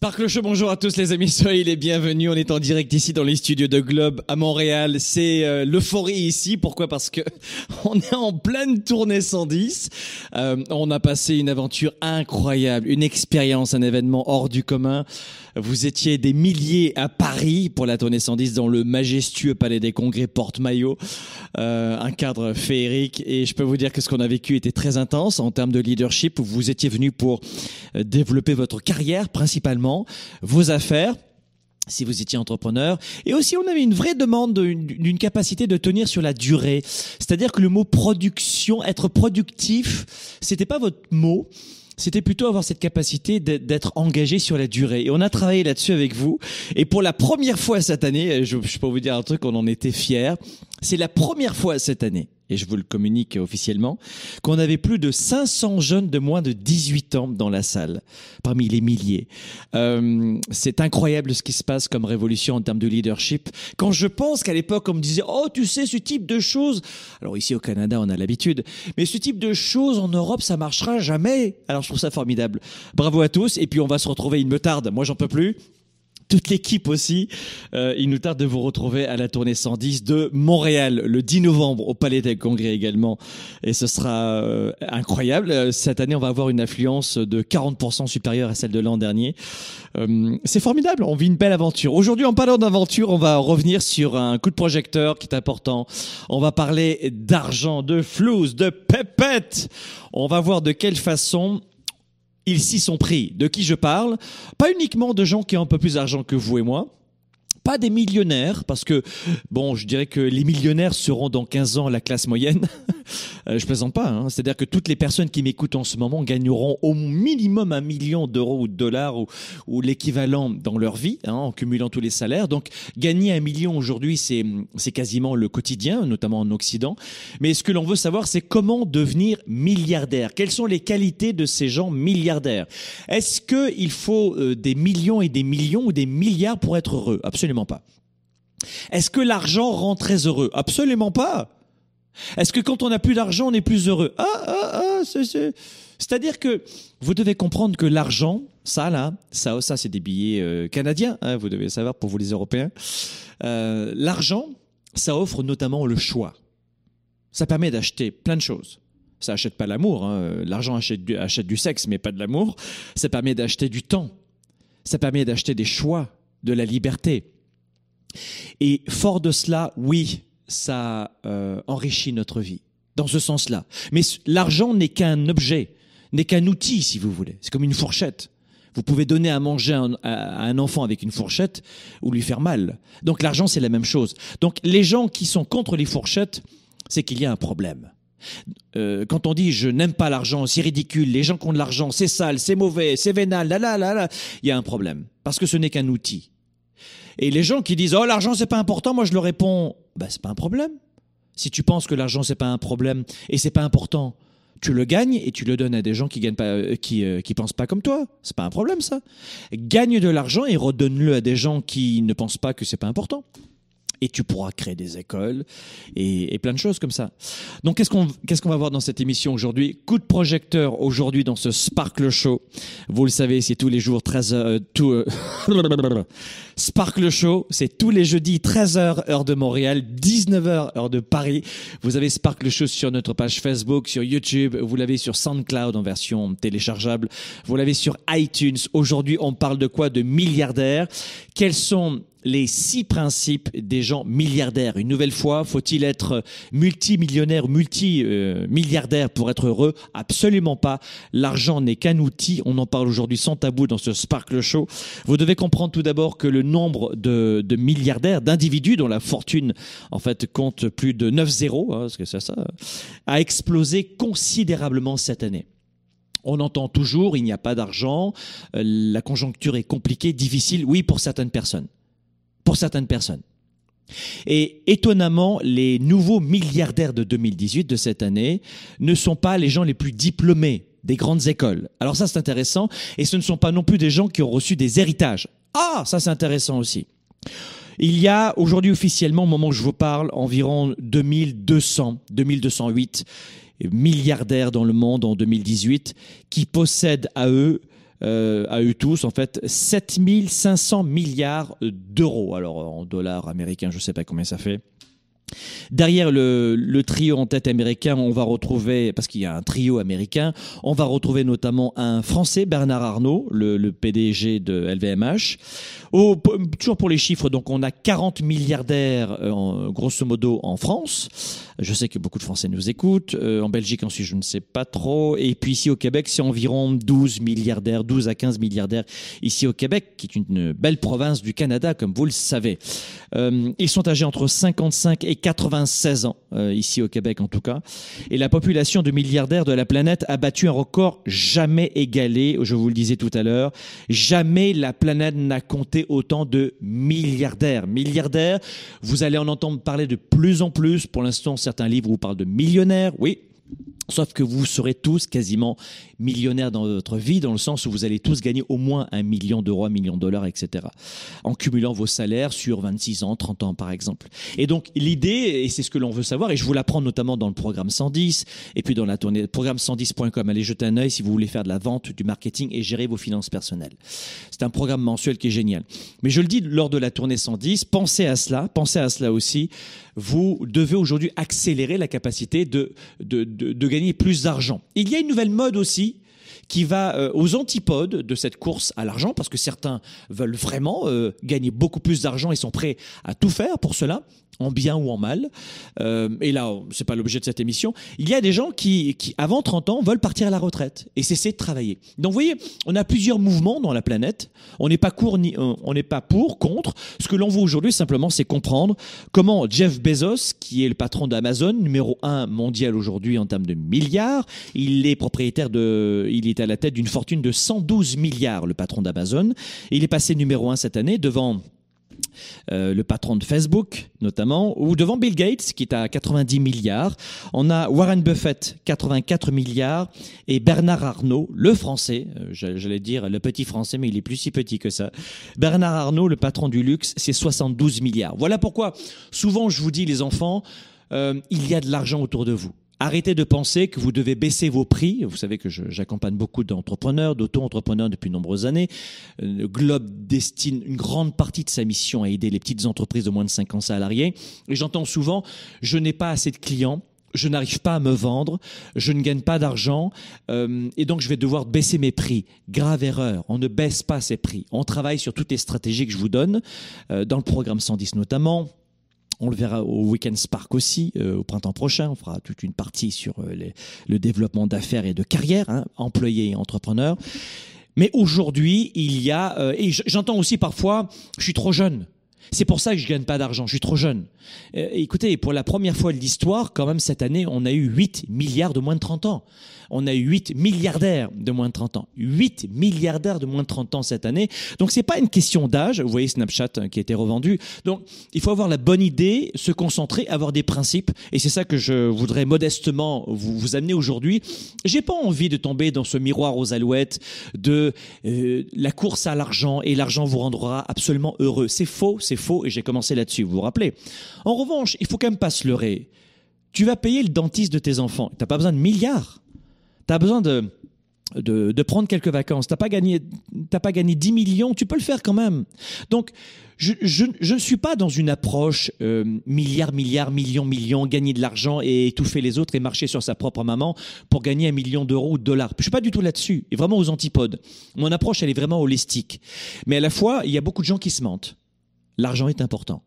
Sparkle Show, bonjour à tous les amis, soyez les bienvenus. On est en direct ici dans les studios de Globe à Montréal. C'est euh, l'euphorie ici. Pourquoi? Parce que on est en pleine tournée 110. Euh, on a passé une aventure incroyable, une expérience, un événement hors du commun. Vous étiez des milliers à Paris pour la tournée 110 dans le majestueux Palais des Congrès Porte-Maillot, euh, un cadre féerique. Et je peux vous dire que ce qu'on a vécu était très intense en termes de leadership. Vous étiez venu pour euh, développer votre carrière principalement, vos affaires si vous étiez entrepreneur. Et aussi, on avait une vraie demande d'une capacité de tenir sur la durée. C'est-à-dire que le mot production, être productif, c'était pas votre mot c'était plutôt avoir cette capacité d'être engagé sur la durée. Et on a travaillé là-dessus avec vous. Et pour la première fois cette année, je, peux vous dire un truc, on en était fiers. C'est la première fois cette année et je vous le communique officiellement, qu'on avait plus de 500 jeunes de moins de 18 ans dans la salle, parmi les milliers. Euh, c'est incroyable ce qui se passe comme révolution en termes de leadership. Quand je pense qu'à l'époque, on me disait, oh, tu sais, ce type de choses, alors ici au Canada, on a l'habitude, mais ce type de choses en Europe, ça marchera jamais. Alors je trouve ça formidable. Bravo à tous, et puis on va se retrouver, il me tarde, moi j'en peux plus toute l'équipe aussi. Euh, il nous tarde de vous retrouver à la tournée 110 de Montréal le 10 novembre au Palais des Congrès également. Et ce sera euh, incroyable. Euh, cette année, on va avoir une affluence de 40% supérieure à celle de l'an dernier. Euh, c'est formidable. On vit une belle aventure. Aujourd'hui, en parlant d'aventure, on va revenir sur un coup de projecteur qui est important. On va parler d'argent, de flouze, de pépette. On va voir de quelle façon ils s'y sont pris. De qui je parle? Pas uniquement de gens qui ont un peu plus d'argent que vous et moi, pas des millionnaires, parce que, bon, je dirais que les millionnaires seront dans 15 ans la classe moyenne. Euh, je plaisante pas. Hein. C'est-à-dire que toutes les personnes qui m'écoutent en ce moment gagneront au minimum un million d'euros ou de dollars ou, l'équivalent dans leur vie, hein, en cumulant tous les salaires. Donc, gagner un million aujourd'hui, c'est, quasiment le quotidien, notamment en Occident. Mais ce que l'on veut savoir, c'est comment devenir milliardaire. Quelles sont les qualités de ces gens milliardaires? Est-ce qu'il faut euh, des millions et des millions ou des milliards pour être heureux? Absolument pas. Est-ce que l'argent rend très heureux? Absolument pas. Est-ce que quand on n'a plus d'argent, on est plus heureux? Ah, ah, ah, c'est... C'est-à-dire que vous devez comprendre que l'argent, ça là, ça, ça c'est des billets euh, canadiens, hein, vous devez savoir pour vous les Européens. Euh, l'argent, ça offre notamment le choix. Ça permet d'acheter plein de choses. Ça achète pas l'amour. Hein. L'argent achète achète du sexe, mais pas de l'amour. Ça permet d'acheter du temps. Ça permet d'acheter des choix, de la liberté. Et fort de cela, oui, ça euh, enrichit notre vie, dans ce sens-là. Mais l'argent n'est qu'un objet, n'est qu'un outil, si vous voulez. C'est comme une fourchette. Vous pouvez donner à manger à un enfant avec une fourchette ou lui faire mal. Donc l'argent, c'est la même chose. Donc les gens qui sont contre les fourchettes, c'est qu'il y a un problème. Euh, quand on dit je n'aime pas l'argent, c'est ridicule, les gens qui ont de l'argent, c'est sale, c'est mauvais, c'est vénal, là là là là, il y a un problème. Parce que ce n'est qu'un outil. Et les gens qui disent oh l'argent c'est pas important, moi je leur réponds bah c'est pas un problème. Si tu penses que l'argent c'est pas un problème et c'est pas important, tu le gagnes et tu le donnes à des gens qui gagnent pas, euh, qui euh, qui pensent pas comme toi. C'est pas un problème ça. Gagne de l'argent et redonne-le à des gens qui ne pensent pas que c'est pas important et tu pourras créer des écoles et, plein de choses comme ça. Donc qu'est-ce qu'on qu'est-ce qu'on va voir dans cette émission aujourd'hui? Coup de projecteur aujourd'hui dans ce Sparkle Show. Vous le savez, c'est tous les jours 13 heures euh, tout euh, Sparkle Show, c'est tous les jeudis 13h heure de Montréal, 19h heure de Paris. Vous avez Sparkle Show sur notre page Facebook, sur YouTube, vous l'avez sur SoundCloud en version téléchargeable, vous l'avez sur iTunes. Aujourd'hui, on parle de quoi? De milliardaires. Quels sont les six principes des gens milliardaires. Une nouvelle fois, faut-il être multimillionnaire multimilliardaire pour être heureux? Absolument pas. L'argent n'est qu'un outil. On en parle aujourd'hui sans tabou dans ce Sparkle Show. Vous devez comprendre tout d'abord que le nombre de, milliardaires, d'individus dont la fortune en fait compte plus de 9 zéros, hein, que c'est ça, a explosé considérablement cette année. On entend toujours, il n'y a pas d'argent, euh, la conjoncture est compliquée, difficile, oui, pour certaines personnes. Pour certaines personnes. Et étonnamment, les nouveaux milliardaires de 2018, de cette année, ne sont pas les gens les plus diplômés des grandes écoles. Alors ça, c'est intéressant. Et ce ne sont pas non plus des gens qui ont reçu des héritages. Ah, ça, c'est intéressant aussi. Il y a aujourd'hui officiellement, au moment où je vous parle, environ 2200, 2208 milliardaires dans le monde en 2018 qui possèdent à eux euh, à eux tous, en fait, 7500 milliards d'euros. Alors, en dollars américains, je ne sais pas combien ça fait. Derrière le, trio en tête américain, on va retrouver, parce qu'il y a un trio américain, on va retrouver notamment un Français, Bernard Arnault, le, PDG de LVMH. Toujours pour les chiffres, donc on a 40 milliardaires, euh, grosso modo, en France. Je sais que beaucoup de Français nous écoutent. Euh, en Belgique, ensuite, je ne sais pas trop. Et puis ici au Québec, c'est environ 12 milliardaires, 12 à 15 milliardaires ici au Québec, qui est une belle province du Canada, comme vous le savez. Euh, ils sont âgés entre 55 et 96 ans, euh, ici au Québec en tout cas. Et la population de milliardaires de la planète a battu un record jamais égalé, je vous le disais tout à l'heure. Jamais la planète n'a compté autant de milliardaires. Milliardaires, vous allez en entendre parler de plus en plus. Pour l'instant, certains livres vous parlent de millionnaires. Oui, Sauf que vous serez tous quasiment millionnaires dans votre vie, dans le sens où vous allez tous gagner au moins un million d'euros, un million de dollars, etc. En cumulant vos salaires sur 26 ans, 30 ans par exemple. Et donc l'idée, et c'est ce que l'on veut savoir, et je vous l'apprends notamment dans le programme 110, et puis dans la tournée, programme110.com, allez jeter un œil si vous voulez faire de la vente, du marketing et gérer vos finances personnelles. C'est un programme mensuel qui est génial. Mais je le dis lors de la tournée 110, pensez à cela, pensez à cela aussi. Vous devez aujourd'hui accélérer la capacité de, de, de, de gagner plus d'argent. Il y a une nouvelle mode aussi qui va euh, aux antipodes de cette course à l'argent, parce que certains veulent vraiment euh, gagner beaucoup plus d'argent et sont prêts à tout faire pour cela en bien ou en mal. Euh, et là, c'est pas l'objet de cette émission. Il y a des gens qui, avant 30 ans, veulent partir à la retraite et cesser de travailler. Donc, vous voyez, on a plusieurs mouvements dans la planète. On n'est pas court ni, on n'est pas pour, contre. Ce que l'on veut aujourd'hui, simplement, c'est comprendre comment Jeff Bezos, qui est le patron d'Amazon, numéro un mondial aujourd'hui en termes de milliards, il est propriétaire de, il est à la tête d'une fortune de 112 milliards, le patron d'Amazon. Il est passé numéro un cette année devant euh, le patron de Facebook notamment, ou devant Bill Gates qui est à 90 milliards. On a Warren Buffett, 84 milliards, et Bernard Arnault, le français, euh, j'allais dire le petit français, mais il est plus si petit que ça. Bernard Arnault, le patron du luxe, c'est 72 milliards. Voilà pourquoi souvent je vous dis les enfants, euh, il y a de l'argent autour de vous. Arrêtez de penser que vous devez baisser vos prix. Vous savez que j'accompagne beaucoup d'entrepreneurs, d'auto-entrepreneurs depuis de nombreuses années. Le euh, Globe destine une grande partie de sa mission à aider les petites entreprises de moins de 50 salariés. Et j'entends souvent, je n'ai pas assez de clients. Je n'arrive pas à me vendre, je ne gagne pas d'argent euh, et donc je vais devoir baisser mes prix. Grave erreur, on ne baisse pas ses prix. On travaille sur toutes les stratégies que je vous donne, euh, dans le programme 110 notamment, on le verra au Weekend Spark aussi, euh, au printemps prochain. On fera toute une partie sur euh, le développement d'affaires et de carrière, hein, employés et entrepreneurs. Mais aujourd'hui, il y a, euh, et j'entends aussi parfois, je suis trop jeune. C'est pour ça que je gagne pas d'argent, je suis trop jeune. écoutez, pour la première fois de l'histoire, quand même, cette année, on a eu 8 milliards de moins de 30 ans on a eu 8 milliardaires de moins de 30 ans. 8 milliardaires de moins de 30 ans cette année. Donc c'est pas une question d'âge. Vous voyez Snapchat hein, qui a été revendu. Donc il faut avoir la bonne idée, se concentrer, avoir des principes. Et c'est ça que je voudrais modestement vous, vous amener aujourd'hui. J'ai pas envie de tomber dans ce miroir aux alouettes de euh, la course à l'argent et l'argent vous rendra absolument heureux. C'est faux, c'est faux et j'ai commencé là-dessus. Vous vous rappelez. En revanche, il faut quand même pas se leurrer. Tu vas payer le dentiste de tes enfants. T'as pas besoin de milliards tu as besoin de, de, prendre quelques vacances. T'as pas gagné, t'as pas gagné 10 millions, tu peux le faire quand même. Donc, je, je, je ne suis pas dans une approche euh, milliard, milliard, million, million, gagner de l'argent et étouffer les autres et marcher sur sa propre maman pour gagner un million d'euros ou de dollars. Je suis pas du tout là-dessus, et vraiment aux antipodes. Mon approche, elle est vraiment holistique. Mais à la fois, il y a beaucoup de gens qui se mentent. L'argent est important.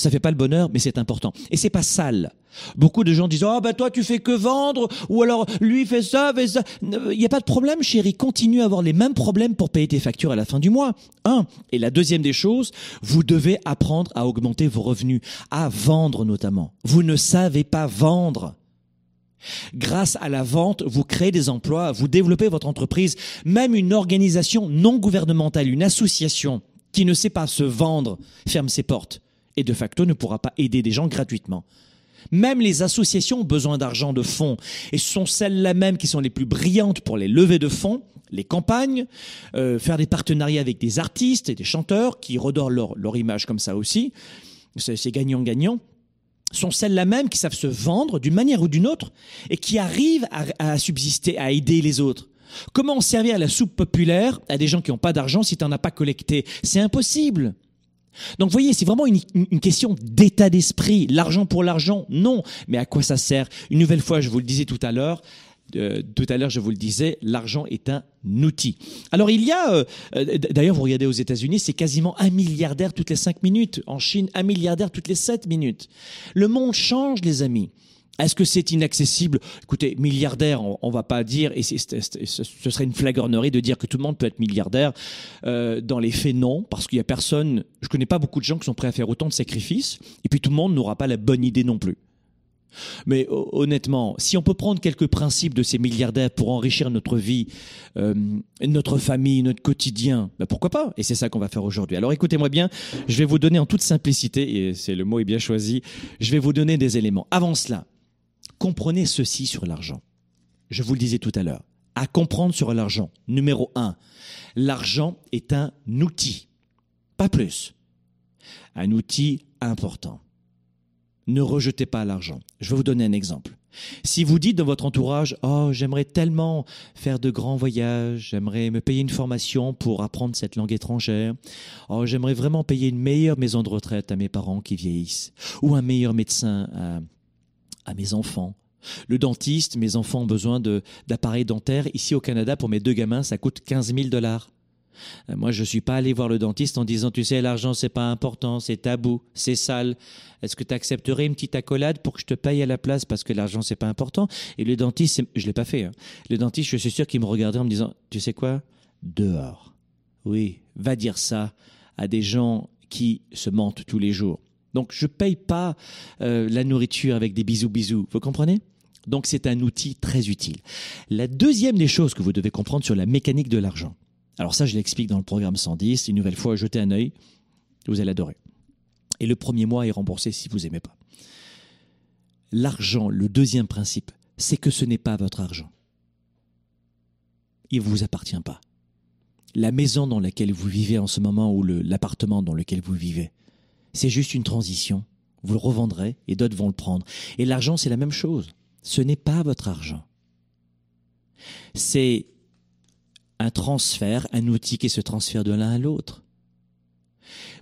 Ça fait pas le bonheur, mais c'est important. Et c'est pas sale. Beaucoup de gens disent ah bah toi tu fais que vendre ou alors lui fait ça fait ça. Il n'y a pas de problème chérie, continue à avoir les mêmes problèmes pour payer tes factures à la fin du mois. Un. Et la deuxième des choses, vous devez apprendre à augmenter vos revenus, à vendre notamment. Vous ne savez pas vendre. Grâce à la vente, vous créez des emplois, vous développez votre entreprise, même une organisation non gouvernementale, une association qui ne sait pas se vendre, ferme ses portes de facto ne pourra pas aider des gens gratuitement. Même les associations ont besoin d'argent de fonds, et ce sont celles-là même qui sont les plus brillantes pour les levées de fonds, les campagnes, euh, faire des partenariats avec des artistes et des chanteurs qui redorent leur, image comme ça aussi. C'est gagnant-gagnant sont celles-là même qui savent se vendre d'une manière ou d'une autre et qui arrivent à, à, subsister, à aider les autres. Comment servir la soupe populaire à des gens qui n'ont pas d'argent si tu n'en as pas collecté? C'est impossible. Donc vous voyez, c'est vraiment une, question d'état d'esprit. L'argent pour l'argent, non. Mais à quoi ça sert? Une nouvelle fois, je vous le disais tout à l'heure, euh, tout à l'heure, je vous le disais, l'argent est un outil. Alors il y a, euh, euh, d'ailleurs, vous regardez aux États-Unis, c'est quasiment un milliardaire toutes les cinq minutes. En Chine, un milliardaire toutes les sept minutes. Le monde change, les amis. Est-ce que c'est inaccessible? Écoutez, milliardaire, on, on va pas dire, et ce serait une flagornerie de dire que tout le monde peut être milliardaire. Euh, dans les faits, non, parce qu'il y a personne. Je connais pas beaucoup de gens qui sont prêts à faire autant de sacrifices, et puis tout le monde n'aura pas la bonne idée non plus. Mais honnêtement, si on peut prendre quelques principes de ces milliardaires pour enrichir notre vie, euh, notre famille, notre quotidien, ben pourquoi pas? Et c'est ça qu'on va faire aujourd'hui. Alors écoutez-moi bien, je vais vous donner en toute simplicité, et c'est le mot est bien choisi, je vais vous donner des éléments. Avant cela, comprenez ceci sur l'argent. Je vous le disais tout à l'heure. À comprendre sur l'argent. Numéro un, l'argent est un outil. Pas plus. Un outil important. Ne rejetez pas l'argent. Je vais vous donner un exemple. Si vous dites dans votre entourage, oh, j'aimerais tellement faire de grands voyages, j'aimerais me payer une formation pour apprendre cette langue étrangère, oh, j'aimerais vraiment payer une meilleure maison de retraite à mes parents qui vieillissent, ou un meilleur médecin à, à mes enfants. Le dentiste, mes enfants ont besoin d'appareils dentaires. Ici au Canada, pour mes deux gamins, ça coûte 15 000 dollars. Euh, moi, je suis pas allé voir le dentiste en disant, tu sais, l'argent, c'est pas important, c'est tabou, c'est sale. Est-ce que tu accepterais une petite accolade pour que je te paye à la place? Parce que l'argent, c'est pas important? Et le dentiste, je l'ai pas fait, hein. Le dentiste, je suis sûr qu'il me regardait en me disant, tu sais quoi? Dehors. Oui, va dire ça à des gens qui se mentent tous les jours. Donc je paye pas euh, la nourriture avec des bisous bisous, vous comprenez? Donc c'est un outil très utile. La deuxième des choses que vous devez comprendre sur la mécanique de l'argent. Alors ça je l'explique dans le programme 110, une nouvelle fois jetez un œil, vous allez adorer. Et le premier mois est remboursé si vous aimez pas. L'argent, le deuxième principe, c'est que ce n'est pas votre argent. Il ne vous appartient pas. La maison dans laquelle vous vivez en ce moment ou l'appartement dans lequel vous vivez, c'est juste une transition. Vous le revendrez et d'autres vont le prendre. Et l'argent, c'est la même chose. Ce n'est pas votre argent. C'est un transfert, un outil qui se transfère de l'un à l'autre.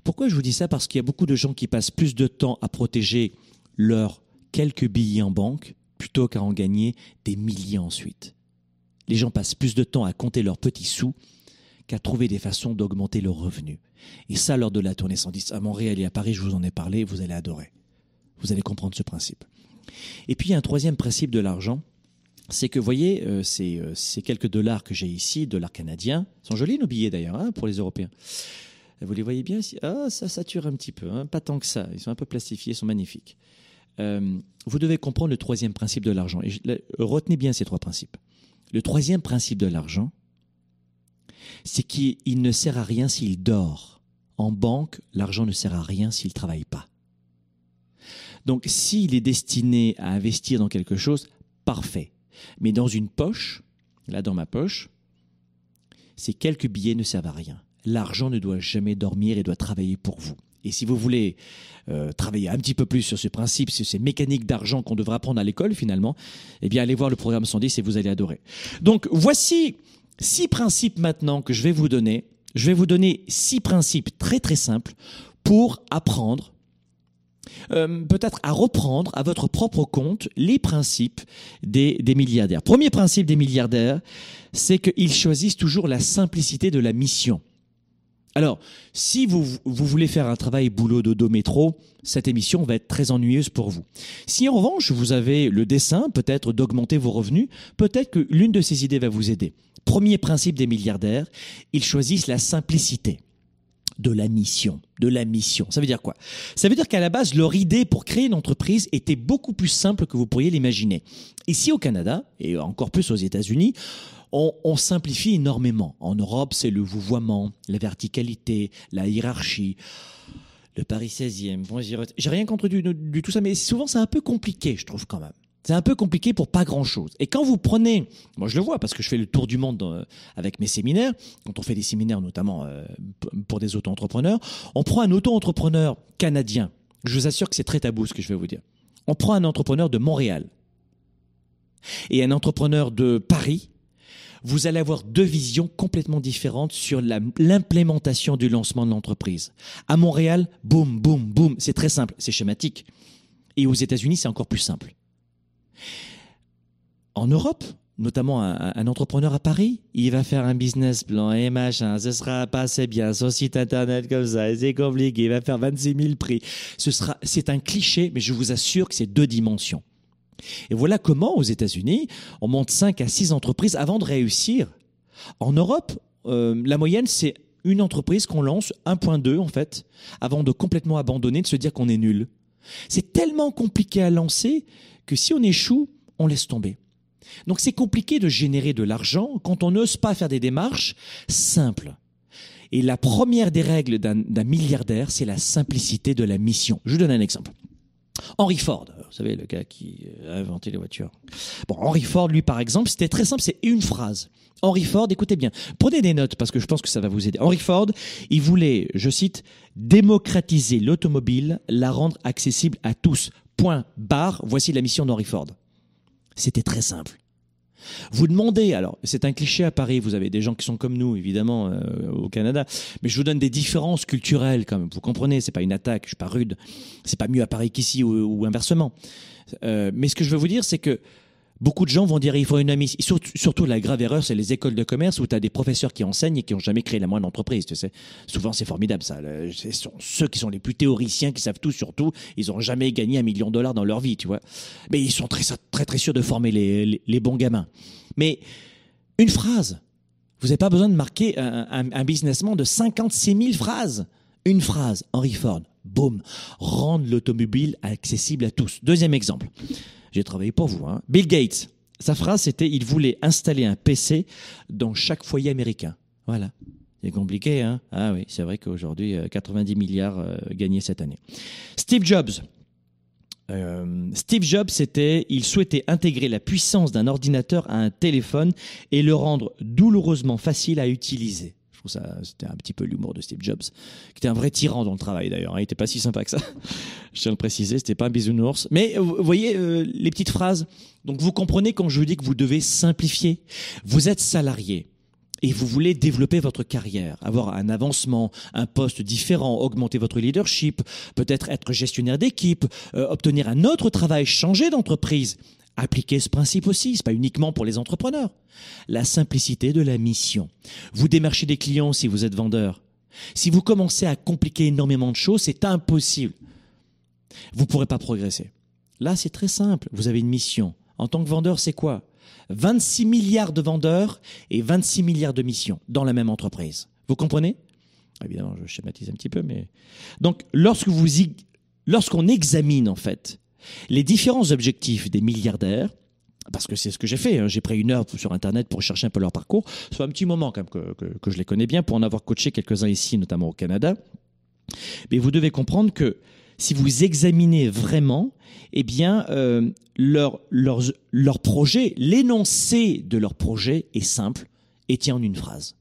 Pourquoi je vous dis ça? Parce qu'il y a beaucoup de gens qui passent plus de temps à protéger leurs quelques billets en banque plutôt qu'à en gagner des milliers ensuite. Les gens passent plus de temps à compter leurs petits sous qu'à trouver des façons d'augmenter leurs revenus. Et ça, lors de la tournée 110 à Montréal et à Paris, je vous en ai parlé, vous allez adorer. Vous allez comprendre ce principe. Et puis, il y a un troisième principe de l'argent, c'est que, vous voyez, euh, ces, euh, quelques dollars que j'ai ici, dollars canadiens, sont jolis nos billets d'ailleurs, hein, pour les Européens. Vous les voyez bien ici? Ah, ça sature un petit peu, hein, pas tant que ça. Ils sont un peu plastifiés, ils sont magnifiques. Euh, vous devez comprendre le troisième principe de l'argent. Retenez bien ces trois principes. Le troisième principe de l'argent, c'est qu'il ne sert à rien s'il dort. En banque, l'argent ne sert à rien s'il ne travaille pas. Donc s'il est destiné à investir dans quelque chose, parfait. Mais dans une poche, là dans ma poche, ces quelques billets ne servent à rien. L'argent ne doit jamais dormir et doit travailler pour vous. Et si vous voulez euh, travailler un petit peu plus sur ce principe, sur ces mécaniques d'argent qu'on devrait apprendre à l'école finalement, eh bien allez voir le programme 110 et vous allez adorer. Donc voici six principes maintenant que je vais vous donner. Je vais vous donner six principes très très simples pour apprendre, euh, peut-être à reprendre à votre propre compte les principes des, des milliardaires. Premier principe des milliardaires, c'est qu'ils choisissent toujours la simplicité de la mission. Alors, si vous, vous voulez faire un travail boulot dodo métro, cette émission va être très ennuyeuse pour vous. Si en revanche vous avez le dessin, peut-être d'augmenter vos revenus, peut-être que l'une de ces idées va vous aider. Premier principe des milliardaires, ils choisissent la simplicité de la mission, de la mission. Ça veut dire quoi? Ça veut dire qu'à la base, leur idée pour créer une entreprise était beaucoup plus simple que vous pourriez l'imaginer. Ici au Canada, et encore plus aux États-Unis, on, simplifie énormément. En Europe, c'est le vouvoiement, la verticalité, la hiérarchie. Le Paris 16e, bon, j'ai rien contre du, du, tout ça, mais souvent c'est un peu compliqué, je trouve quand même. C'est un peu compliqué pour pas grand-chose. Et quand vous prenez, moi je le vois parce que je fais le tour du monde euh, avec mes séminaires, quand on fait des séminaires notamment euh, pour des auto-entrepreneurs, on prend un auto-entrepreneur canadien. Je vous assure que c'est très tabou ce que je vais vous dire. On prend un entrepreneur de Montréal et un entrepreneur de Paris. Vous allez avoir deux visions complètement différentes sur l'implémentation du lancement de l'entreprise. À Montréal, boum, boum, boum, c'est très simple, c'est schématique. Et aux États-Unis, c'est encore plus simple. En Europe, notamment un, entrepreneur à Paris, il va faire un business plan et machin, ce sera pas assez bien, son site internet comme ça, c'est compliqué, il va faire 26 000 prix. Ce c'est un cliché, mais je vous assure que c'est deux dimensions. Et voilà comment, aux États-Unis, on monte 5 à 6 entreprises avant de réussir. En Europe, euh, la moyenne, c'est une entreprise qu'on lance, 1.2 en fait, avant de complètement abandonner, de se dire qu'on est nul. C'est tellement compliqué à lancer que si on échoue, on laisse tomber. Donc c'est compliqué de générer de l'argent quand on n'ose pas faire des démarches simples. Et la première des règles d'un milliardaire, c'est la simplicité de la mission. Je vous donne un exemple. Henry Ford, vous savez, le gars qui a inventé les voitures. Bon, Henry Ford, lui, par exemple, c'était très simple, c'est une phrase. Henry Ford, écoutez bien, prenez des notes parce que je pense que ça va vous aider. Henry Ford, il voulait, je cite, démocratiser l'automobile, la rendre accessible à tous. Point barre, voici la mission d'Henry Ford. C'était très simple. Vous demandez, alors c'est un cliché à Paris, vous avez des gens qui sont comme nous évidemment euh, au Canada, mais je vous donne des différences culturelles quand même. Vous comprenez, c'est pas une attaque, je suis pas rude, c'est pas mieux à Paris qu'ici ou, inversement. Euh, mais ce que je veux vous dire, c'est que Beaucoup de gens vont dire il faut une amie. Surtout, la grave erreur, c'est les écoles de commerce où tu as des professeurs qui enseignent et qui n'ont jamais créé la moindre entreprise. Tu sais. Souvent, c'est formidable ça. Ce sont ceux qui sont les plus théoriciens, qui savent tout sur tout. Ils n'ont jamais gagné un million de dollars dans leur vie, tu vois. Mais ils sont très, très, sûrs de former les, bons gamins. Mais une phrase. Vous n'avez pas besoin de marquer un, un, businessman de 56 000 phrases. Une phrase, Henry Ford, boum, rendre l'automobile accessible à tous. Deuxième exemple. J'ai travaillé pour vous. Hein. Bill Gates, sa phrase c'était il voulait installer un PC dans chaque foyer américain. Voilà. C'est compliqué, hein Ah oui, c'est vrai qu'aujourd'hui, 90 euh, milliards euh, gagnés cette année. Steve Jobs. Euh, Steve Jobs, c'était, il souhaitait intégrer la puissance d'un ordinateur à un téléphone et le rendre douloureusement facile à utiliser. Je trouve ça, c'était un petit peu l'humour de Steve Jobs, qui était un vrai tyran dans le travail d'ailleurs. Hein. Il était pas si sympa que ça. Je tiens à le préciser, c'était pas un bisounours. Mais vous voyez euh, les petites phrases. Donc vous comprenez quand je vous dis que vous devez simplifier. Vous êtes salarié et vous voulez développer votre carrière, avoir un avancement, un poste différent, augmenter votre leadership, peut-être être gestionnaire d'équipe, euh, obtenir un autre travail, changer d'entreprise. Appliquez ce principe aussi, c'est pas uniquement pour les entrepreneurs. La simplicité de la mission. Vous démarchez des clients si vous êtes vendeur. Si vous commencez à compliquer énormément de choses, c'est impossible. Vous ne pourrez pas progresser. Là, c'est très simple. Vous avez une mission. En tant que vendeur, c'est quoi? 26 milliards de vendeurs et 26 milliards de missions dans la même entreprise. Vous comprenez? Évidemment, je schématise un petit peu, mais donc lorsque lorsqu'on examine en fait les différents objectifs des milliardaires, parce que c'est ce que j'ai fait, hein, j'ai pris une heure sur Internet pour chercher un peu leur parcours, soit un petit moment quand même que, je les connais bien, pour en avoir coaché quelques-uns ici, notamment au Canada. Mais vous devez comprendre que si vous examinez vraiment, eh bien, euh, leur, leur, leur projet, l'énoncé de leur projet est simple et tient en une phrase.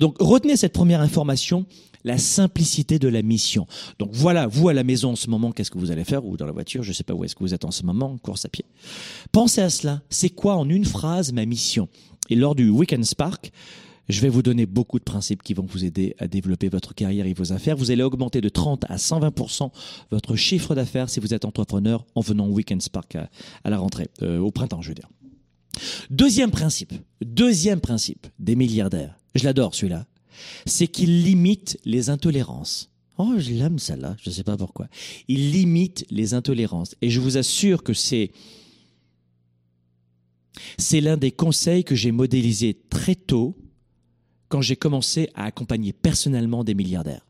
Donc retenez cette première information, la simplicité de la mission. Donc voilà, vous à la maison en ce moment, qu'est-ce que vous allez faire? Ou dans la voiture, je ne sais pas où est-ce que vous êtes en ce moment, course à pied. Pensez à cela. C'est quoi en une phrase ma mission? Et lors du Weekend Spark, je vais vous donner beaucoup de principes qui vont vous aider à développer votre carrière et vos affaires. Vous allez augmenter de 30 à 120% votre chiffre d'affaires si vous êtes entrepreneur en venant au Weekend Spark à, la rentrée, euh, au printemps, je veux dire. Deuxième principe, deuxième principe des milliardaires. Je l'adore celui-là c'est qu'il limite les intolérances. Oh, je l'aime celle-là, je ne sais pas pourquoi. Il limite les intolérances. Et je vous assure que c'est c'est l'un des conseils que j'ai modélisé très tôt quand j'ai commencé à accompagner personnellement des milliardaires.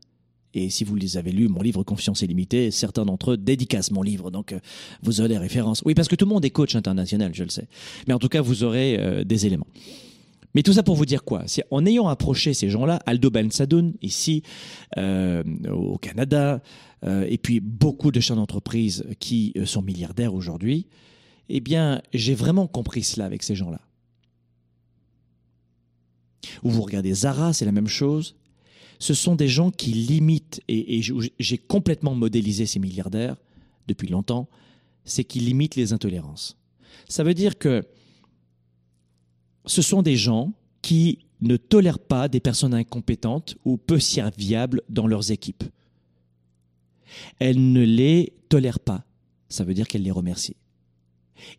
Et si vous les avez lus, mon livre Confiance illimitée, certains d'entre eux dédicacent mon livre, donc euh, vous aurez les références. Oui, parce que tout le monde est coach international, je le sais. Mais en tout cas, vous aurez euh, des éléments. Mais tout ça pour vous dire quoi? C'est en ayant approché ces gens-là, Aldo Ben Sadoun, ici, euh, au Canada, et puis beaucoup de chefs d'entreprise qui sont milliardaires aujourd'hui, eh bien, j'ai vraiment compris cela avec ces gens-là. Ou vous regardez Zara, c'est la même chose. Ce sont des gens qui limitent, et, j'ai complètement modélisé ces milliardaires depuis longtemps, c'est qu'ils limitent les intolérances. Ça veut dire que ce sont des gens qui ne tolèrent pas des personnes incompétentes ou peu serviables dans leurs équipes. Elles ne les tolèrent pas. Ça veut dire qu'elles les remercient.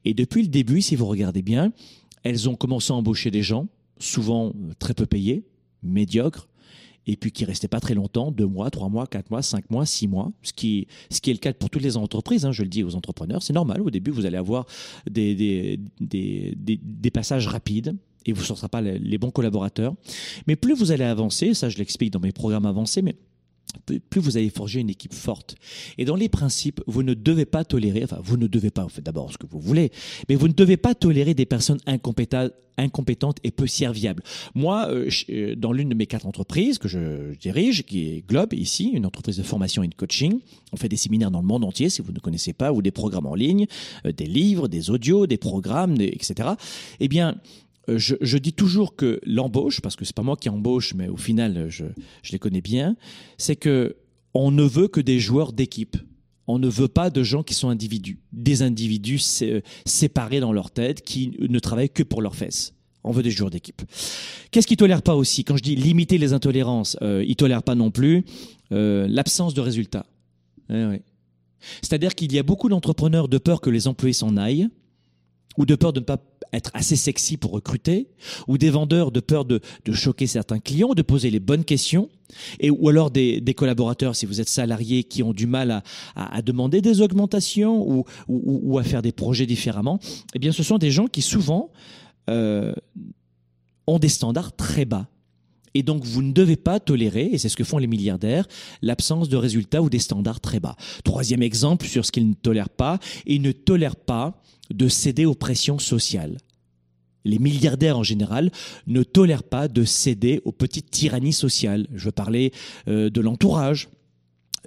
Et depuis le début, si vous regardez bien, elles ont commencé à embaucher des gens, souvent euh, très peu payés, médiocres, et puis qui restaient pas très longtemps, deux mois, trois mois, quatre mois, cinq mois, six mois, ce qui, ce qui est le cas pour toutes les entreprises, hein, je le dis aux entrepreneurs, c'est normal, au début vous allez avoir des, des, passages rapides, et vous ne serez pas les bons collaborateurs. Mais plus vous allez avancer, ça je l'explique dans mes programmes avancés, mais plus vous allez forger une équipe forte. Et dans les principes, vous ne devez pas tolérer, enfin vous ne devez pas, en fait d'abord ce que vous voulez, mais vous ne devez pas tolérer des personnes incompétentes, et peu serviables. Moi, euh, euh, dans l'une de mes quatre entreprises que je dirige, qui est Globe ici, une entreprise de formation et de coaching, on fait des séminaires dans le monde entier, si vous ne connaissez pas, ou des programmes en ligne, euh, des livres, des audios, des programmes, etc. Eh bien, euh, je, dis toujours que l'embauche, parce que c'est pas moi qui embauche, mais au final, je, les connais bien, c'est que on ne veut que des joueurs d'équipe. On ne veut pas de gens qui sont individus, des individus séparés dans leur tête, qui ne travaillent que pour leurs fesses. On veut des joueurs d'équipe. Qu'est-ce qu'ils tolèrent pas aussi? Quand je dis limiter les intolérances, euh, ils tolèrent pas non plus euh, l'absence de résultats. Eh C'est-à-dire qu'il y a beaucoup d'entrepreneurs de peur que les employés s'en aillent, ou de peur de ne pas être assez sexy pour recruter, ou des vendeurs de peur de, choquer certains clients, de poser les bonnes questions, et ou alors des, collaborateurs, si vous êtes salarié, qui ont du mal à, demander des augmentations ou, ou, à faire des projets différemment. Eh bien, ce sont des gens qui souvent euh, ont des standards très bas. Et donc, vous ne devez pas tolérer, et c'est ce que font les milliardaires, l'absence de résultats ou des standards très bas. Troisième exemple sur ce qu'ils ne tolèrent pas, ils ne tolèrent pas de céder aux pressions sociales. Les milliardaires en général ne tolèrent pas de céder aux petites tyrannies sociales. Je veux parler euh, de l'entourage,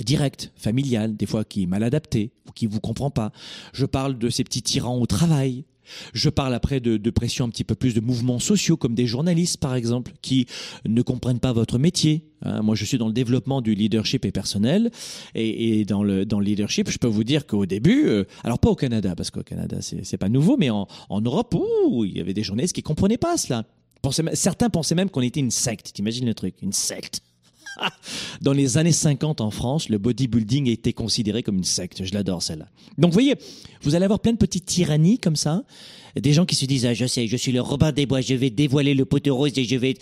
direct, familial, des fois qui est mal adapté ou qui vous comprend pas. Je parle de ces petits tyrans au travail, je parle après de, pression un petit peu plus de mouvements sociaux, comme des journalistes par exemple, qui ne comprennent pas votre métier. Hein. moi, je suis dans le développement du leadership et personnel, et, dans, le, dans le leadership, je peux vous dire qu'au début, euh, alors pas au Canada, parce qu'au Canada, c'est pas nouveau, mais en, Europe, il y avait des journalistes qui comprenaient pas cela. certains pensaient même qu'on était une secte. T'imagines le truc, une secte. Dans les années 50 en France, le bodybuilding était considéré comme une secte. Je l'adore celle-là. Donc vous voyez, vous allez avoir plein de petites tyrannies comme ça. Des gens qui se disent, ah, je sais, je suis le Robin des Bois, je vais dévoiler le poteau rose et je vais...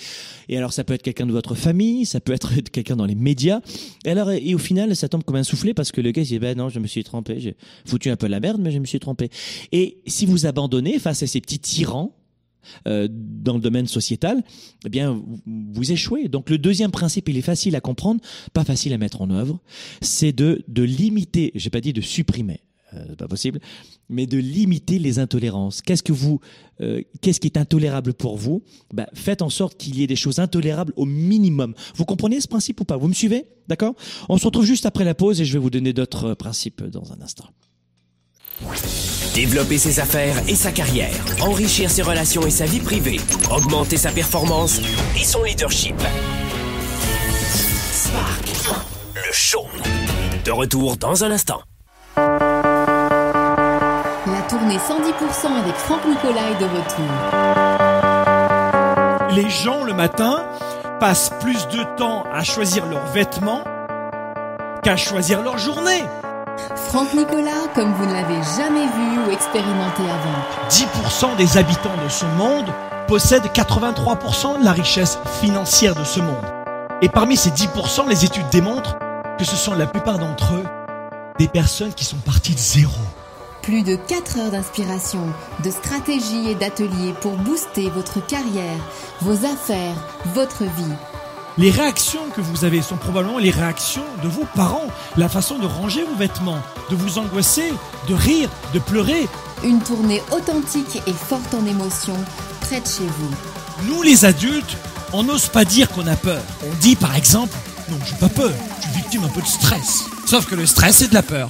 Et alors ça peut être quelqu'un de votre famille, ça peut être quelqu'un dans les médias. Et alors, et au final, ça tombe comme un soufflet parce que le gars dit, ben non, je me suis trompé, j'ai foutu un peu la merde, mais je me suis trompé. Et si vous abandonnez face à ces petits tyrans, euh, dans le domaine sociétal, eh bien, vous échouez. Donc le deuxième principe, il est facile à comprendre, pas facile à mettre en œuvre, c'est de, de limiter, j'ai pas dit de supprimer, euh, c'est pas possible, mais de limiter les intolérances. Qu'est-ce que vous, euh, qu'est-ce qui est intolérable pour vous? Ben, Faites en sorte qu'il y ait des choses intolérables au minimum. Vous comprenez ce principe ou pas? Vous me suivez? D'accord? On se retrouve juste après la pause et je vais vous donner d'autres principes dans un instant. Développer ses affaires et sa carrière, enrichir ses relations et sa vie privée, augmenter sa performance et son leadership. Spark, le show. De retour dans un instant. La tournée 110% avec Franck Nicolas est de retour. Les gens le matin passent plus de temps à choisir leurs vêtements qu'à choisir leur journée. Franck Nicolas, comme vous ne l'avez jamais vu ou expérimenté avant. 10% des habitants de ce monde possèdent 83% de la richesse financière de ce monde. Et parmi ces 10%, les études démontrent que ce sont la plupart d'entre eux des personnes qui sont parties de zéro. Plus de 4 heures d'inspiration, de stratégie et d'ateliers pour booster votre carrière, vos affaires, votre vie. Les réactions que vous avez sont probablement les réactions de vos parents, la façon de ranger vos vêtements, de vous angoisser, de rire, de pleurer. Une tournée authentique et forte en émotions, près de chez vous. Nous les adultes, on n'ose pas dire qu'on a peur. On dit par exemple, non, j'ai pas peur, je suis victime un peu de stress. Sauf que le stress, c'est de la peur.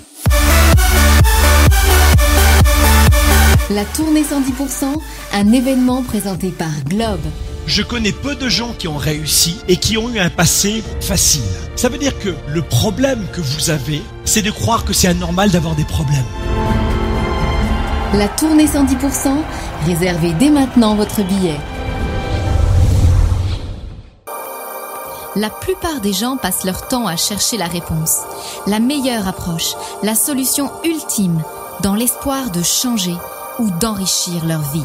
La tournée 110%, un événement présenté par Globe. Je connais peu de gens qui ont réussi et qui ont eu un passé facile. Ça veut dire que le problème que vous avez, c'est de croire que c'est anormal d'avoir des problèmes. La tournée 110%, réservez dès maintenant votre billet. La plupart des gens passent leur temps à chercher la réponse, la meilleure approche, la solution ultime, dans l'espoir de changer ou d'enrichir leur vie.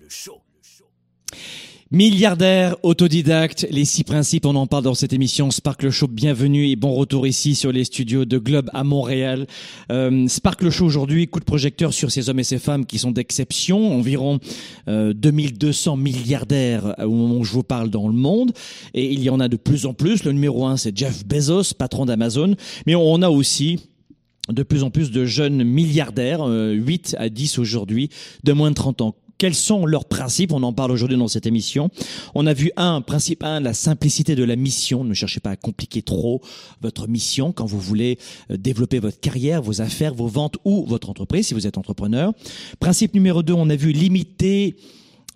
Milliardaire, autodidacte, les six principes, on en parle dans cette émission Sparkle Show. Bienvenue et bon retour ici sur les studios de Globe à Montréal. Euh, Sparkle Show aujourd'hui, coup de projecteur sur ces hommes et ces femmes qui sont d'exception, environ euh, 2200 milliardaires au moment où je vous parle dans le monde. Et il y en a de plus en plus. Le numéro un, c'est Jeff Bezos, patron d'Amazon. Mais on a aussi de plus en plus de jeunes milliardaires, euh, 8 à 10 aujourd'hui, de moins de 30 ans. Quels sont leurs principes On en parle aujourd'hui dans cette émission. On a vu un principe un, la simplicité de la mission. Ne cherchez pas à compliquer trop votre mission quand vous voulez euh, développer votre carrière, vos affaires, vos ventes ou votre entreprise si vous êtes entrepreneur. Principe numéro deux, on a vu limiter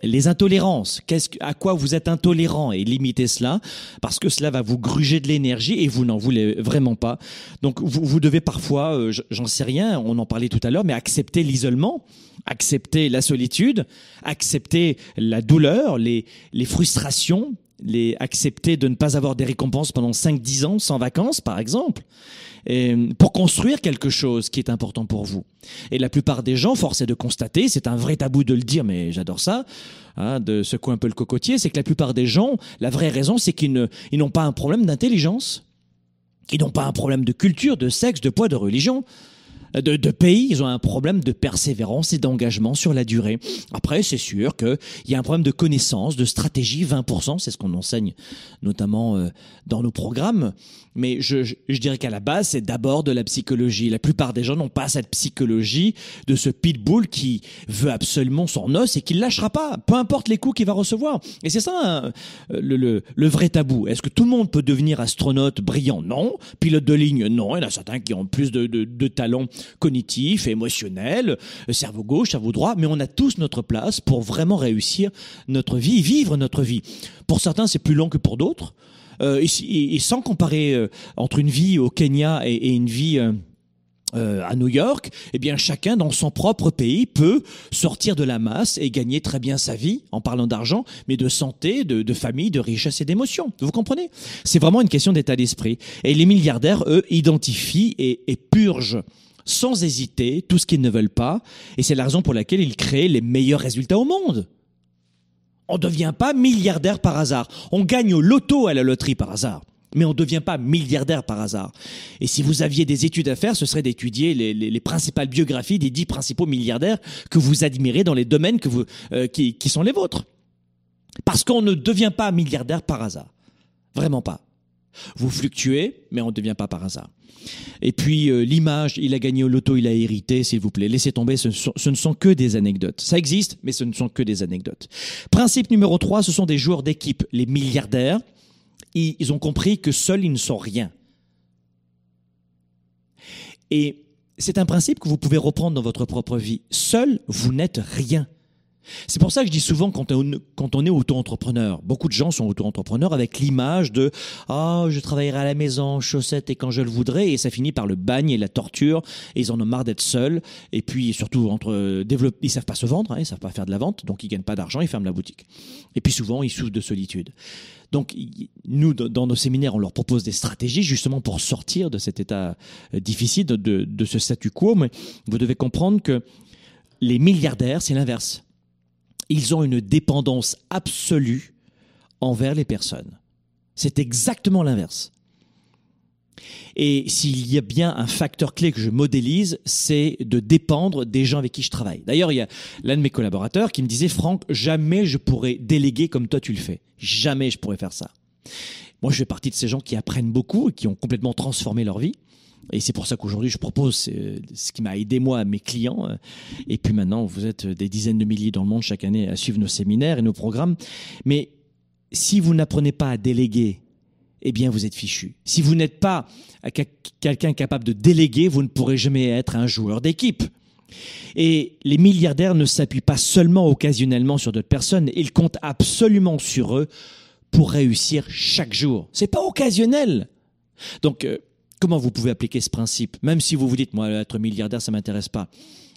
les intolérances, qu'est-ce que- à quoi vous êtes intolérant et limitez cela? Parce que cela va vous gruger de l'énergie et vous n'en voulez vraiment pas. Donc vous, vous devez parfois, euh, j'en sais rien, on en parlait tout à l'heure, mais accepter l'isolement, accepter la solitude, accepter la douleur, les, les frustrations, les accepter de ne pas avoir des récompenses pendant 5-10 ans sans vacances par exemple et pour construire quelque chose qui est important pour vous. Et la plupart des gens, force est de constater, c'est un vrai tabou de le dire, mais j'adore ça, hein, de secouer un peu le cocotier, c'est que la plupart des gens, la vraie raison, c'est qu'ils n'ont pas un problème d'intelligence, ils n'ont pas un problème de culture, de sexe, de poids, de religion. De, pays, ils ont un problème de persévérance et d'engagement sur la durée. Après, c'est sûr qu'il y a un problème de connaissance, de stratégie, 20%, c'est ce qu'on enseigne notamment euh, dans nos programmes. Mais je, dirais qu'à la base, c'est d'abord de la psychologie. La plupart des gens n'ont pas cette psychologie de ce pitbull qui veut absolument son os et qui ne lâchera pas, peu importe les coups qu'il va recevoir. Et c'est ça hein, le, vrai tabou. Est-ce que tout le monde peut devenir astronaute brillant? Non. Pilote de ligne? Non. Il y en a certains qui ont plus de, de, de talent cognitif, émotionnel, cerveau gauche, cerveau droit, mais on a tous notre place pour vraiment réussir notre vie, vivre notre vie. Pour certains, c'est plus long que pour d'autres. Euh, et, et, sans comparer euh, entre une vie au Kenya et, et une vie euh, euh, à New York, eh bien chacun dans son propre pays peut sortir de la masse et gagner très bien sa vie en parlant d'argent, mais de santé, de, de famille, de richesse et d'émotion. Vous comprenez? C'est vraiment une question d'état d'esprit. Et les milliardaires, eux, identifient et, et purgent sans hésiter tout ce qu'ils ne veulent pas, et c'est la raison pour laquelle ils créent les meilleurs résultats au monde. On ne devient pas milliardaire par hasard. On gagne au loto à la loterie par hasard. Mais on ne devient pas milliardaire par hasard. Et si vous aviez des études à faire, ce serait d'étudier les, principales biographies des dix principaux milliardaires que vous admirez dans les domaines euh, qui sont les vôtres. Parce qu'on ne devient pas milliardaire par hasard. Vraiment pas. Vous fluctuez, mais on ne devient pas par hasard. Et puis euh, l'image, il a gagné au loto, il a hérité, s'il vous plaît. Laissez tomber, ce, ne sont que des anecdotes. Ça existe, mais ce ne sont que des anecdotes. Principe numéro 3, ce sont des joueurs d'équipe, les milliardaires. Ils ont compris que seuls, ils ne sont rien. Et c'est un principe que vous pouvez reprendre dans votre propre vie. Seul, vous n'êtes rien. C'est pour ça que je dis souvent quand on, est auto-entrepreneur, beaucoup de gens sont auto-entrepreneurs avec l'image de ah je travaillerai à la maison, chaussettes et quand je le voudrais et ça finit par le bagne et la torture. Et ils en ont marre d'être seuls. Et puis surtout entre développer, ils savent pas se vendre, hein, ils savent pas faire de la vente. Donc ils gagnent pas d'argent, ils ferment la boutique. Et puis souvent ils souffrent de solitude. Donc nous dans nos séminaires on leur propose des stratégies justement pour sortir de cet état euh, difficile de, de ce statu quo, mais vous devez comprendre que les milliardaires c'est l'inverse ils ont une dépendance absolue envers les personnes. C'est exactement l'inverse. Et s'il y a bien un facteur clé que je modélise, c'est de dépendre des gens avec qui je travaille. D'ailleurs, il y a l'un de mes collaborateurs qui me disait, Franck, jamais je pourrais déléguer comme toi tu le fais. Jamais je pourrais faire ça. Moi, je fais partie de ces gens qui apprennent beaucoup et qui ont complètement transformé leur vie. Et c'est pour ça qu'aujourd'hui, je propose ce qui m'a aidé moi, mes clients. Et puis maintenant, vous êtes des dizaines de milliers dans le monde chaque année à suivre nos séminaires et nos programmes. Mais si vous n'apprenez pas à déléguer, eh bien, vous êtes fichu. Si vous n'êtes pas quelqu'un capable de déléguer, vous ne pourrez jamais être un joueur d'équipe. Et les milliardaires ne s'appuient pas seulement occasionnellement sur d'autres personnes, ils comptent absolument sur eux pour réussir chaque jour. C'est pas occasionnel. Donc, euh, Comment vous pouvez appliquer ce principe Même si vous vous dites, moi, être milliardaire, ça m'intéresse pas.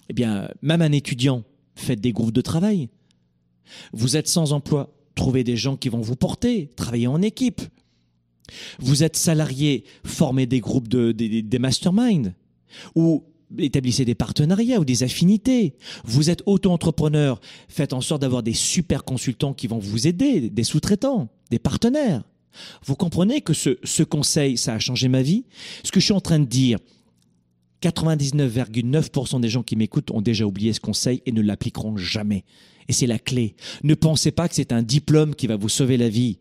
Eh bien, même un étudiant, faites des groupes de travail. Vous êtes sans emploi, trouvez des gens qui vont vous porter, travaillez en équipe. Vous êtes salarié, formez des groupes de, des, des masterminds. Ou établissez des partenariats ou des affinités. Vous êtes auto-entrepreneur, faites en sorte d'avoir des super consultants qui vont vous aider, des sous-traitants, des partenaires. Vous comprenez que ce, conseil, ça a changé ma vie? Ce que je suis en train de dire, 99,9% des gens qui m'écoutent ont déjà oublié ce conseil et ne l'appliqueront jamais. Et c'est la clé. Ne pensez pas que c'est un diplôme qui va vous sauver la vie.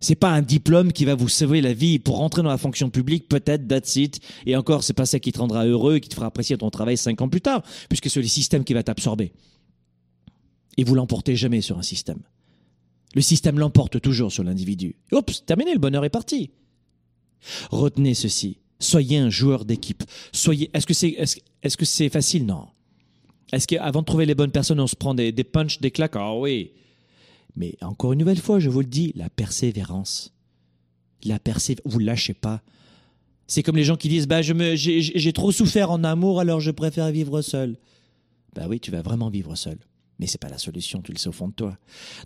C'est pas un diplôme qui va vous sauver la vie. Pour rentrer dans la fonction publique, peut-être, that's it. Et encore, c'est pas ça qui te rendra heureux et qui te fera apprécier ton travail cinq ans plus tard, puisque c'est le système qui va t'absorber. Et vous l'emportez jamais sur un système. Le système l'emporte toujours sur l'individu. Oups, terminé, le bonheur est parti. Retenez ceci. Soyez un joueur d'équipe. Soyez. Est-ce que c'est est-ce, que c'est facile? Non. Est-ce qu'avant de trouver les bonnes personnes, on se prend des, des punches, des claques? Ah oui. Mais encore une nouvelle fois, je vous le dis, la persévérance. La persévérance. Vous lâchez pas. C'est comme les gens qui disent bah je me j'ai, j'ai trop souffert en amour, alors je préfère vivre seul. Bah oui, tu vas vraiment vivre seul. Mais c'est pas la solution, tu le sais au fond de toi.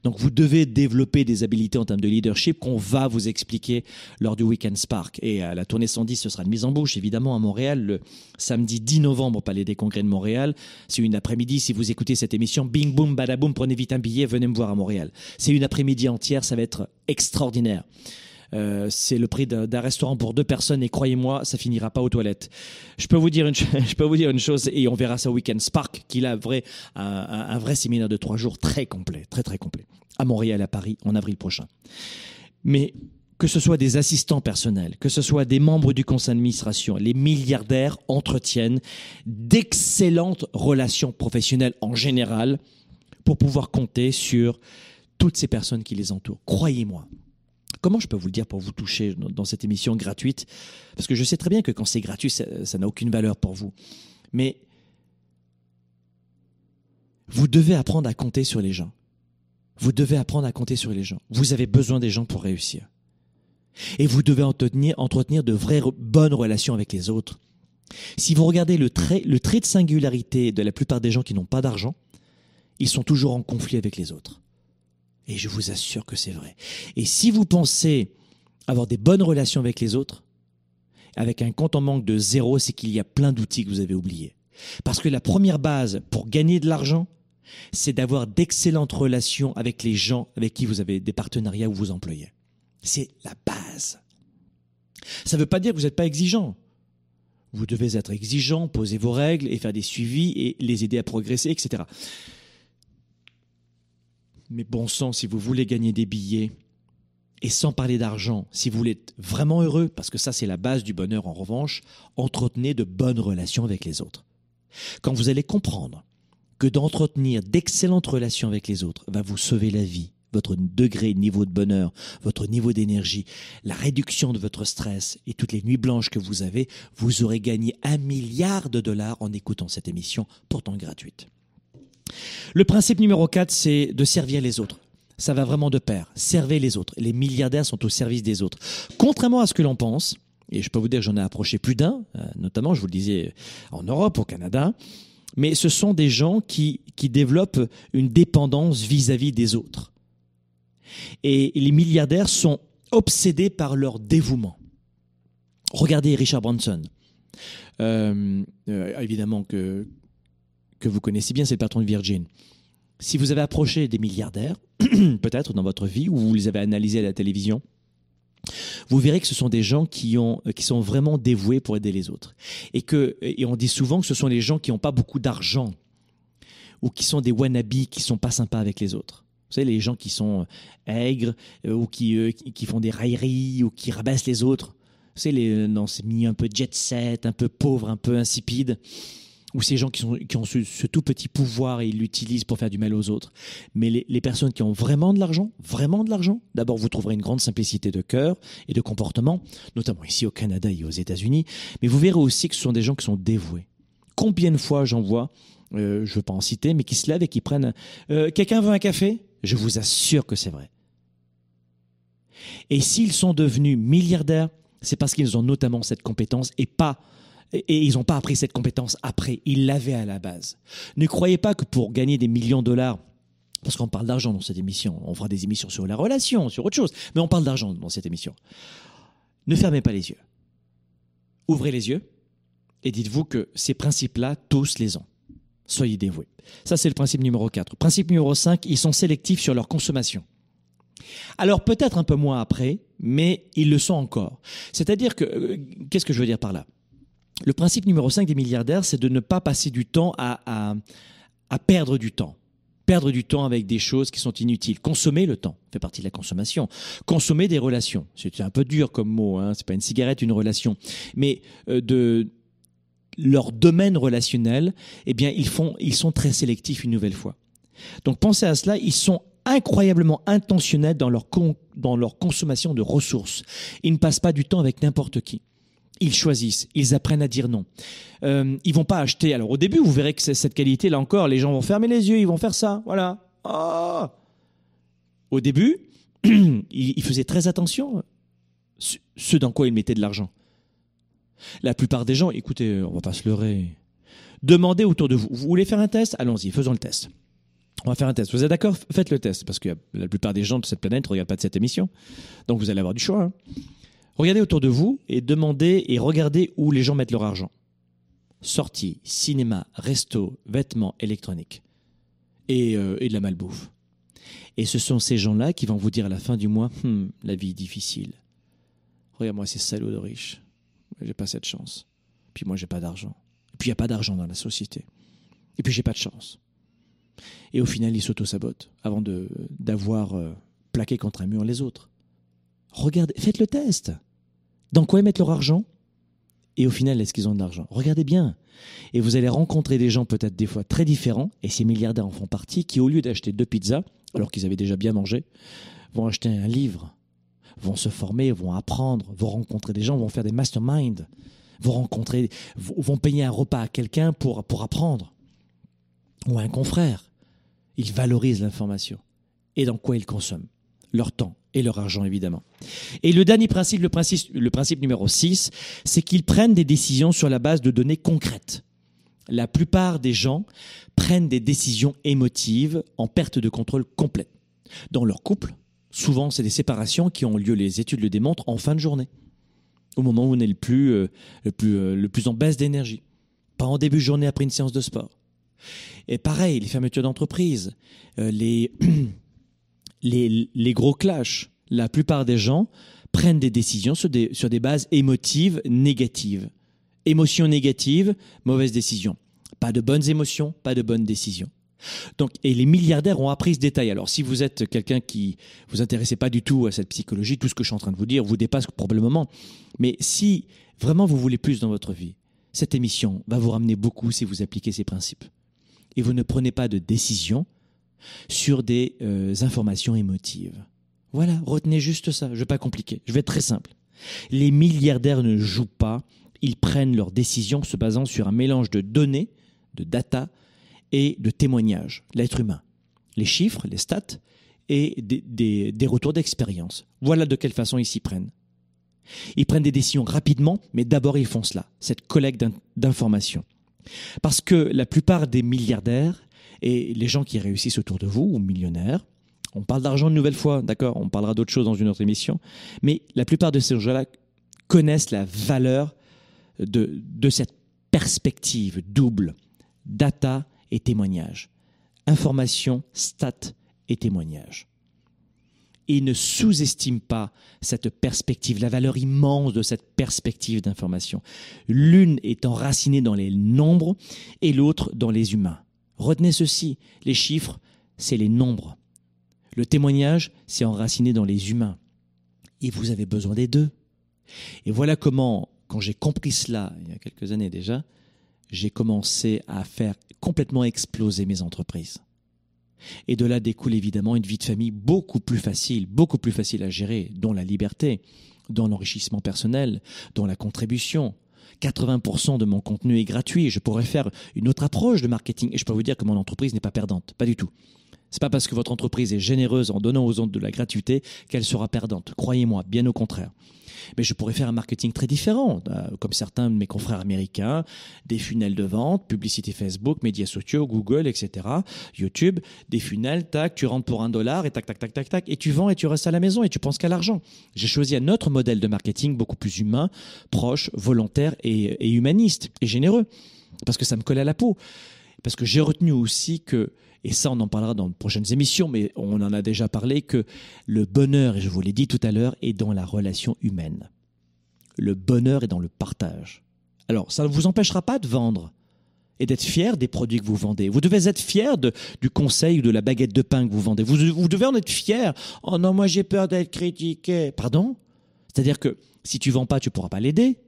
Donc vous devez développer des habilités en termes de leadership qu'on va vous expliquer lors du Weekend Spark. Et à la tournée 110, ce sera une mise en bouche, évidemment, à Montréal, le samedi 10 novembre au Palais des Congrès de Montréal. C'est une après-midi, si vous écoutez cette émission, bing boum, badaboum, prenez vite un billet, venez me voir à Montréal. C'est une après-midi entière, ça va être extraordinaire. Euh, c'est le prix d'un restaurant pour deux personnes et croyez-moi, ça finira pas aux toilettes. Je peux vous dire une, chose et on verra ça au Weekend Spark, qu'il a vrai, un, un, vrai séminaire de trois jours très complet, très très complet, à Montréal, à Paris, en avril prochain. Mais que ce soit des assistants personnels, que ce soit des membres du conseil d'administration, les milliardaires entretiennent d'excellentes relations professionnelles en général pour pouvoir compter sur toutes ces personnes qui les entourent. Croyez-moi, Comment je peux vous le dire pour vous toucher dans cette émission gratuite? Parce que je sais très bien que quand c'est gratuit, ça n'a aucune valeur pour vous. Mais vous devez apprendre à compter sur les gens. Vous devez apprendre à compter sur les gens. Vous avez besoin des gens pour réussir. Et vous devez entretenir, de vraies bonnes relations avec les autres. Si vous regardez le trait de singularité de la plupart des gens qui n'ont pas d'argent, ils sont toujours en conflit avec les autres. Et je vous assure que c'est vrai. Et si vous pensez avoir des bonnes relations avec les autres, avec un compte en banque de zéro, c'est qu'il y a plein d'outils que vous avez oubliés. Parce que la première base pour gagner de l'argent, c'est d'avoir d'excellentes relations avec les gens avec qui vous avez des partenariats ou vous employez. C'est la base. Ça ne veut pas dire que vous n'êtes pas exigeant. Vous devez être exigeant, poser vos règles et faire des suivis et les aider à progresser, etc. Mais bon sang, si vous voulez gagner des billets, et sans parler d'argent, si vous voulez être vraiment heureux, parce que ça c'est la base du bonheur en revanche, entretenez de bonnes relations avec les autres. Quand vous allez comprendre que d'entretenir d'excellentes relations avec les autres va vous sauver la vie, votre degré, niveau de bonheur, votre niveau d'énergie, la réduction de votre stress et toutes les nuits blanches que vous avez, vous aurez gagné un milliard de dollars en écoutant cette émission, pourtant gratuite. Le principe numéro 4, c'est de servir les autres. Ça va vraiment de pair. Servez les autres. Les milliardaires sont au service des autres. Contrairement à ce que l'on pense, et je peux vous dire que j'en ai approché plus d'un, euh, notamment, je vous le disais, en Europe, au Canada, mais ce sont des gens qui, qui développent une dépendance vis-à-vis des autres. Et les milliardaires sont obsédés par leur dévouement. Regardez Richard Branson. Euh, euh, évidemment que, que vous connaissez bien, c'est le patron de Virgin. Si vous avez approché des milliardaires, peut-être dans votre vie, ou vous les avez analysés à la télévision, vous verrez que ce sont des gens qui, ont, qui sont vraiment dévoués pour aider les autres. Et, que, et on dit souvent que ce sont les gens qui n'ont pas beaucoup d'argent, ou qui sont des wannabes, qui sont pas sympas avec les autres. Vous savez, les gens qui sont aigres, euh, ou qui, euh, qui font des railleries, ou qui rabaissent les autres. Vous savez, les, dans ces milieux un peu jet set, un peu pauvres, un peu insipides ou ces gens qui, ont ce, tout petit pouvoir et ils l'utilisent pour faire du mal aux autres. Mais les, les personnes qui ont vraiment de l'argent, vraiment de l'argent, d'abord vous trouverez une grande simplicité de cœur et de comportement, notamment ici au Canada et aux États-Unis, mais vous verrez aussi que ce sont des gens qui sont dévoués. Combien de fois j'en vois, euh, je ne veux pas en citer, mais qui se lèvent et qui prennent euh, Quelqu'un veut un café? Je vous assure que c'est vrai. Et s'ils sont devenus milliardaires, c'est parce qu'ils ont notamment cette compétence et pas et ils n'ont pas appris cette compétence après, ils l'avaient à la base. Ne croyez pas que pour gagner des millions de dollars, parce qu'on parle d'argent dans cette émission, on fera des émissions sur la relation, sur autre chose, mais on parle d'argent dans cette émission. Ne fermez pas les yeux. Ouvrez les yeux et dites-vous que ces principes-là, tous les ont. Soyez dévoués. Ça, c'est le principe numéro 4. Principe numéro 5, ils sont sélectifs sur leur consommation. Alors peut-être un peu moins après, mais ils le sont encore. C'est-à-dire que, euh, qu'est-ce que je veux dire par là? Le principe numéro 5 des milliardaires, c'est de ne pas passer du temps à, perdre du temps. Perdre du temps avec des choses qui sont inutiles. Consommer le temps fait partie de la consommation. Consommer des relations. C'est un peu dur comme mot, hein. c'est pas une cigarette, une relation. Mais euh, de leur domaine relationnel, eh bien, ils, sont très sélectifs une nouvelle fois. Donc pensez à cela, ils sont incroyablement intentionnels dans leur consommation de ressources. Ils ne passent pas du temps avec n'importe qui ils choisissent, ils apprennent à dire non. Euh, ils vont pas acheter. Alors au début, vous verrez que cette qualité là encore, les gens vont fermer les yeux, ils vont faire ça, voilà. Ah au début, ils faisaient très attention ce dans quoi ils mettaient de l'argent. La plupart des gens, écoutez, on va pas se leurrer. Demandez autour de vous. Vous voulez faire un test? Allons-y, faisons le test. On va faire un test. Vous êtes d'accord? Faites le test, parce que la plupart des gens de cette planète ne regardent pas cette émission. Donc vous allez avoir du choix. Hein. Regardez autour de vous et demandez et regardez où les gens mettent leur argent. Sorties, cinéma, resto, vêtements, électroniques et, euh, de la malbouffe. Et ce sont ces gens-là qui vont vous dire à la fin du mois, hum, la vie est difficile. Regarde-moi ces salauds de riches. J'ai pas cette chance. Puis moi, j'ai pas d'argent. Et puis il n'y a pas d'argent dans la société. Et puis j'ai pas de chance. Et au final, ils s'auto-sabotent avant d'avoir euh, plaqué contre un mur les autres. Regardez, faites le test. Dans quoi ils mettent leur argent? Et au final, est-ce qu'ils ont de l'argent? Regardez bien. Et vous allez rencontrer des gens peut-être des fois très différents, et ces milliardaires en font partie, qui au lieu d'acheter deux pizzas, alors qu'ils avaient déjà bien mangé, vont acheter un livre, vont se former, vont apprendre, vont rencontrer des gens, vont faire des masterminds, vont rencontrer, vont payer un repas à quelqu'un pour, pour apprendre, ou à un confrère. Ils valorisent l'information. Et dans quoi ils consomment? Leur temps, et leur argent, évidemment. Et le dernier principe, le principe, numéro 6, c'est qu'ils prennent des décisions sur la base de données concrètes. La plupart des gens prennent des décisions émotives en perte de contrôle complète. Dans leur couple, souvent c'est des séparations qui ont lieu, les études le démontrent, en fin de journée. au moment où on est le plus, euh, euh, le plus en baisse d'énergie. Pas en début de journée après une séance de sport. Et pareil, les fermetures d'entreprise, euh, les, les, gros clashs. La plupart des gens prennent des décisions sur des, sur des bases émotives négatives. Émotions négatives, mauvaise décision. Pas de bonnes émotions, pas de bonnes décisions. Donc, et les milliardaires ont appris ce détail. Alors, si vous êtes quelqu'un qui vous intéressez pas du tout à cette psychologie, tout ce que je suis en train de vous dire vous dépasse probablement. Mais si vraiment vous voulez plus dans votre vie, cette émission va vous ramener beaucoup si vous appliquez ces principes. Et vous ne prenez pas de décision sur des euh, informations émotives. Voilà, retenez juste ça. Je ne vais pas compliquer. Je vais être très simple. Les milliardaires ne jouent pas. Ils prennent leurs décisions se basant sur un mélange de données, de data et de témoignages. L'être humain. Les chiffres, les stats et des, des, des retours d'expérience. Voilà de quelle façon ils s'y prennent. Ils prennent des décisions rapidement, mais d'abord ils font cela, cette collecte d'informations. Parce que la plupart des milliardaires et les gens qui réussissent autour de vous, ou millionnaires, on parle d'argent une nouvelle fois, d'accord On parlera d'autres choses dans une autre émission. Mais la plupart de ces gens-là connaissent la valeur de, cette perspective double, data et témoignage. Information, stats et témoignage. Et ne sous-estiment pas cette perspective, la valeur immense de cette perspective d'information. L'une est enracinée dans les nombres et l'autre dans les humains. Retenez ceci, les chiffres, c'est les nombres. Le témoignage, c'est enraciné dans les humains. Et vous avez besoin des deux. Et voilà comment, quand j'ai compris cela, il y a quelques années déjà, j'ai commencé à faire complètement exploser mes entreprises. Et de là découle évidemment une vie de famille beaucoup plus facile, beaucoup plus facile à gérer, dont la liberté, dont l'enrichissement personnel, dont la contribution. 80% de mon contenu est gratuit. Je pourrais faire une autre approche de marketing et je peux vous dire que mon entreprise n'est pas perdante. Pas du tout. C'est pas parce que votre entreprise est généreuse en donnant aux autres de la gratuité qu'elle sera perdante. Croyez-moi, bien au contraire. Mais je pourrais faire un marketing très différent, euh, comme certains de mes confrères américains, des funnels de vente, publicité Facebook, médias sociaux, Google, etc., YouTube, des funnels, tac, tu rentres pour un dollar et tac, tac, tac, tac, tac, et tu vends et tu restes à la maison et tu penses qu'à l'argent. J'ai choisi un autre modèle de marketing beaucoup plus humain, proche, volontaire et, et humaniste et généreux, parce que ça me colle à la peau. Parce que j'ai retenu aussi que et ça on en parlera dans de prochaines émissions, mais on en a déjà parlé, que le bonheur, et je vous l'ai dit tout à l'heure, est dans la relation humaine. Le bonheur est dans le partage. Alors, ça ne vous empêchera pas de vendre et d'être fier des produits que vous vendez. Vous devez être fier du conseil ou de la baguette de pain que vous vendez. Vous, devez en être fier. Oh non, moi j'ai peur d'être critiqué. Pardon? C'est-à-dire que si tu vends pas, tu pourras pas l'aider.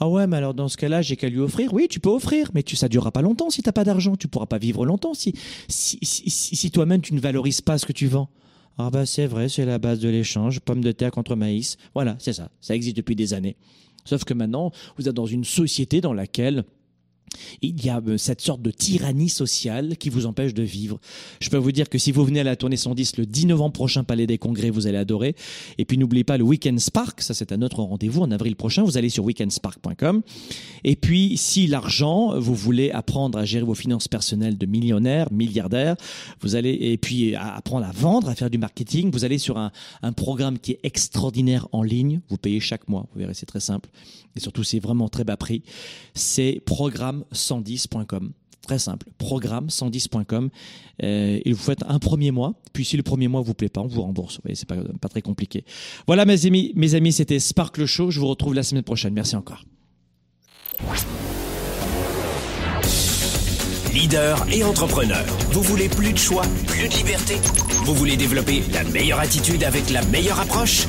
Ah ouais, mais alors dans ce cas-là, j'ai qu'à lui offrir. Oui, tu peux offrir, mais tu, ça durera pas longtemps si t'as pas d'argent. Tu pourras pas vivre longtemps si, si, si, si toi-même tu ne valorises pas ce que tu vends. Ah bah c'est vrai, c'est la base de l'échange, pomme de terre contre maïs. Voilà, c'est ça. Ça existe depuis des années. Sauf que maintenant, vous êtes dans une société dans laquelle il y a euh, cette sorte de tyrannie sociale qui vous empêche de vivre. Je peux vous dire que si vous venez à la tournée 110 le 10 novembre prochain, Palais des Congrès, vous allez adorer. Et puis n'oubliez pas le Weekend Spark, ça c'est un autre rendez-vous en avril prochain, vous allez sur weekendspark.com. Et puis si l'argent, vous voulez apprendre à gérer vos finances personnelles de millionnaire, milliardaire, vous allez, et puis apprendre à vendre, à faire du marketing, vous allez sur un, un programme qui est extraordinaire en ligne, vous payez chaque mois, vous verrez c'est très simple. Et surtout c'est vraiment très bas prix. C'est programme 110.com. Très simple, programme110.com. Euh, et vous faites un premier mois. Puis si le premier mois vous plaît pas, on vous rembourse. Vous voyez, c'est pas, pas très compliqué. Voilà mes amis, mes amis, c'était Sparkle Show. Je vous retrouve la semaine prochaine. Merci encore. Leader et entrepreneur, vous voulez plus de choix, plus de liberté? Vous voulez développer la meilleure attitude avec la meilleure approche?